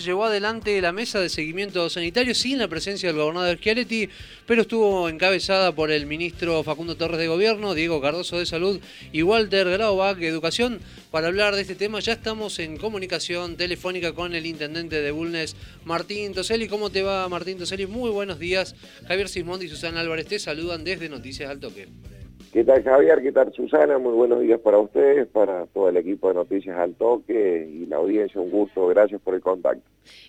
Llevó adelante la mesa de seguimiento sanitario sin la presencia del gobernador Schiaretti, pero estuvo encabezada por el ministro Facundo Torres de Gobierno, Diego Cardoso de Salud y Walter Graubach de Educación. Para hablar de este tema ya estamos en comunicación telefónica con el intendente de Bulnes, Martín Toseli. ¿Cómo te va, Martín Toseli? Muy buenos días. Javier Simón y Susana Álvarez te saludan desde Noticias al Toque. ¿Qué tal Javier? ¿Qué tal Susana? Muy buenos días para ustedes, para todo el equipo de Noticias al Toque y la audiencia. Un gusto, gracias por el contacto.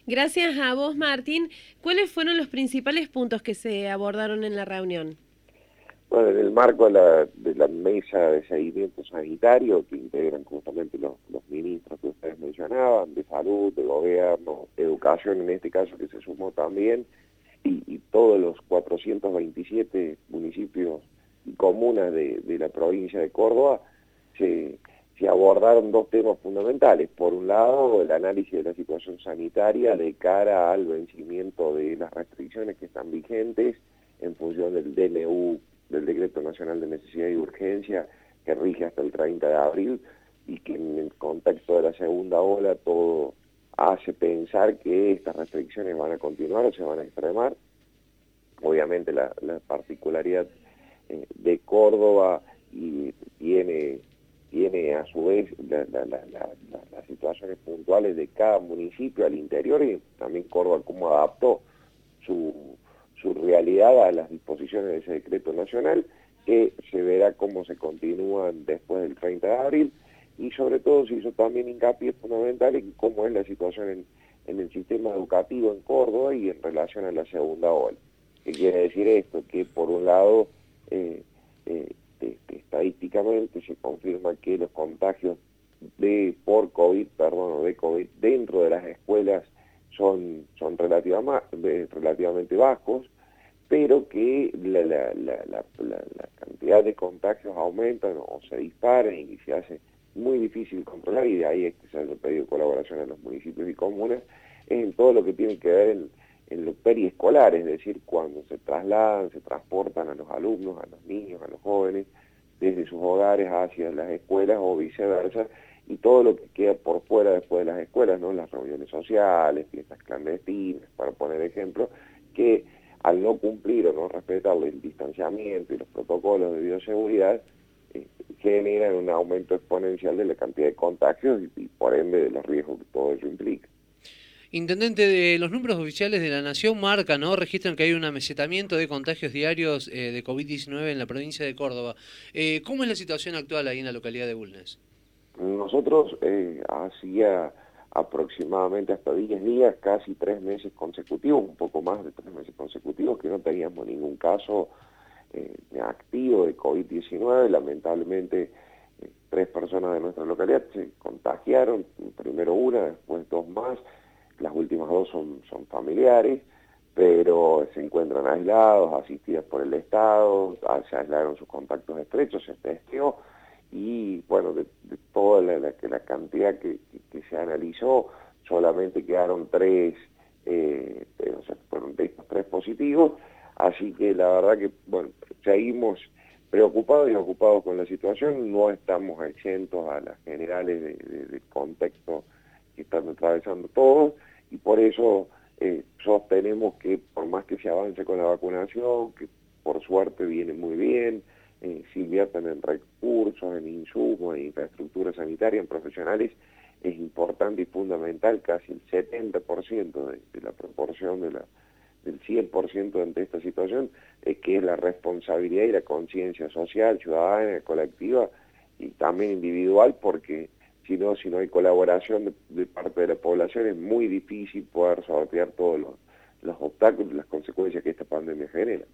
Gracias a vos, Martín. ¿Cuáles fueron los principales puntos que se abordaron en la reunión? Bueno, en el marco de la, de la mesa de seguimiento sanitario que integran justamente los, los ministros que ustedes mencionaban, de salud, de gobierno, educación en este caso que se sumó también, y, y todos los 427 municipios comunas de, la provincia de Córdoba se, abordaron dos temas fundamentales. Por un lado, el análisis de la situación sanitaria de cara al vencimiento de las restricciones que están vigentes en función del DNU, del Decreto Nacional de Necesidad y Urgencia, que rige hasta el 30 de abril y que en el contexto de la segunda ola todo hace pensar que estas restricciones van a continuar o se van a extremar. Obviamente la particularidad eh, de Córdoba y tiene, tiene a su vez la, la, la, las situaciones puntuales de cada municipio al interior y también Córdoba cómo adaptó su, su realidad a las disposiciones de ese decreto nacional, que se verá cómo se continúan después del 30 de abril y sobre todo se hizo también hincapié fundamental en cómo es la situación en, en el sistema educativo en Córdoba y en relación a la segunda ola. ¿Qué quiere decir esto? Que por un lado eh, eh, estadísticamente se confirma que los contagios de por COVID, perdón, de COVID dentro de las escuelas son, son relativamente bajos, pero que la, la, la, la, cantidad de contagios aumentan o se disparan y se hace muy difícil controlar y de ahí es que se haya pedido colaboración a los municipios y comunas en todo lo que tiene que ver en, en lo periescolar, es decir, cuando se trasladan, se transportan a los alumnos, a los niños, a los jóvenes, desde sus hogares hacia las escuelas o viceversa, y todo lo que queda por fuera después de las escuelas, ¿no? Las reuniones sociales, fiestas clandestinas, para poner ejemplo, que al no cumplir o no respetar el distanciamiento y los protocolos de bioseguridad, eh, generan un aumento exponencial de la cantidad de contagios y, y por ende de los riesgos que todo eso implica. Intendente, de los números oficiales de la Nación marcan, ¿no? Registran que hay un amesetamiento de contagios diarios eh, de COVID-19 en la provincia de Córdoba. Eh, ¿Cómo es la situación actual ahí en la localidad de Bulnes? Nosotros eh, hacía aproximadamente hasta 10 días, casi tres meses consecutivos, un poco más de tres meses consecutivos, que no teníamos ningún caso activo de COVID-19. Lamentablemente, tres personas de nuestra localidad se contagiaron, primero una, después dos más las últimas dos son, familiares, pero se encuentran aislados, asistidas por el Estado, se aislaron sus contactos estrechos, se testeó, y bueno, de, toda la, la, cantidad que, se analizó, solamente quedaron tres, eh, o sea, fueron tres positivos, así que la verdad que, bueno, seguimos preocupados y ocupados con la situación, no estamos exentos a las generales de, de, de contexto que están atravesando todos, y por eso eh, sostenemos que por más que se avance con la vacunación, que por suerte viene muy bien, eh, se inviertan en recursos, en insumos, en infraestructura sanitaria, en profesionales, es importante y fundamental, casi el 70% de, la proporción de la, del 100% ante esta situación, es que es la responsabilidad y la conciencia social, ciudadana, colectiva y también individual, porque si no, si no hay colaboración de, parte de la población es muy difícil poder sortear todos los, los obstáculos y las consecuencias que esta pandemia genera.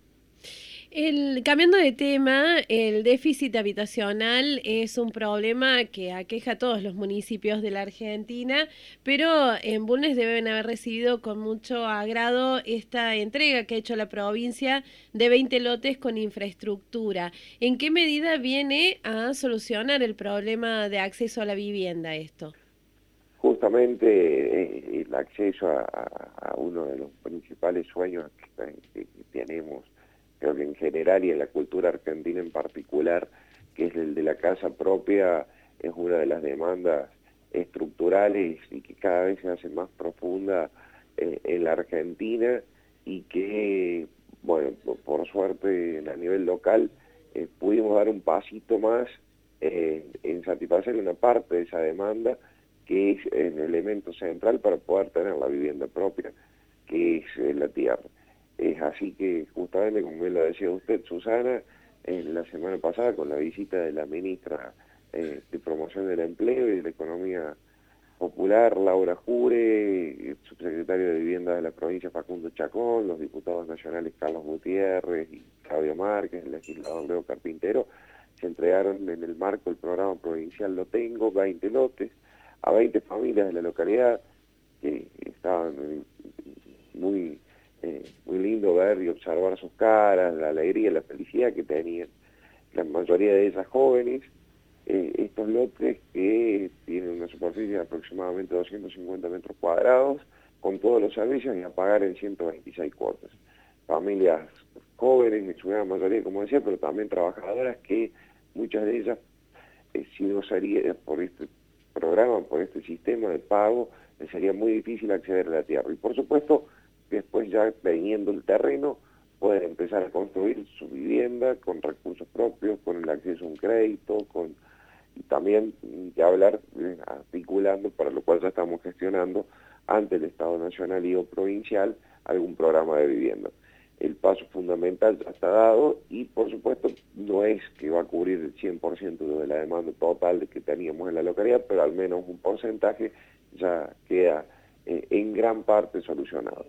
El, cambiando de tema, el déficit habitacional es un problema que aqueja a todos los municipios de la Argentina, pero en Bulnes deben haber recibido con mucho agrado esta entrega que ha hecho la provincia de 20 lotes con infraestructura. ¿En qué medida viene a solucionar el problema de acceso a la vivienda esto? Justamente eh, el acceso a, uno de los principales sueños que tenemos creo que en general y en la cultura argentina en particular, que es el de la casa propia, es una de las demandas estructurales y que cada vez se hace más profunda eh, en la Argentina y que, bueno, por suerte a nivel local eh, pudimos dar un pasito más eh, en satisfacer una parte de esa demanda que es el elemento central para poder tener la vivienda propia, que es la tierra. Es así que justamente, como bien lo decía usted, Susana, en la semana pasada con la visita de la ministra de Promoción del Empleo y de la Economía Popular, Laura Jure, subsecretario de Vivienda de la provincia Facundo Chacón, los diputados nacionales Carlos Gutiérrez y Claudio Márquez, el legislador Leo Carpintero, se entregaron en el marco del programa provincial Lo Tengo, 20 lotes, a 20 familias de la localidad, que estaban muy, eh, muy lindo ver y observar sus caras, la alegría, la felicidad que tenían, la mayoría de ellas jóvenes, eh, estos lotes que tienen una superficie de aproximadamente 250 metros cuadrados, con todos los servicios y a pagar en 126 cuotas. Familias jóvenes, en su gran mayoría, como decía, pero también trabajadoras que muchas de ellas, eh, si no sería por este programa, por este sistema de pago, les sería muy difícil acceder a la tierra. Y por supuesto, después ya teniendo el terreno, pueden empezar a construir su vivienda con recursos propios, con el acceso a un crédito, con y también ya hablar eh, articulando, para lo cual ya estamos gestionando ante el Estado Nacional y o provincial algún programa de vivienda. El paso fundamental ya está dado y por supuesto no es que va a cubrir el 100% de la demanda total que teníamos en la localidad, pero al menos un porcentaje ya queda eh, en gran parte solucionado.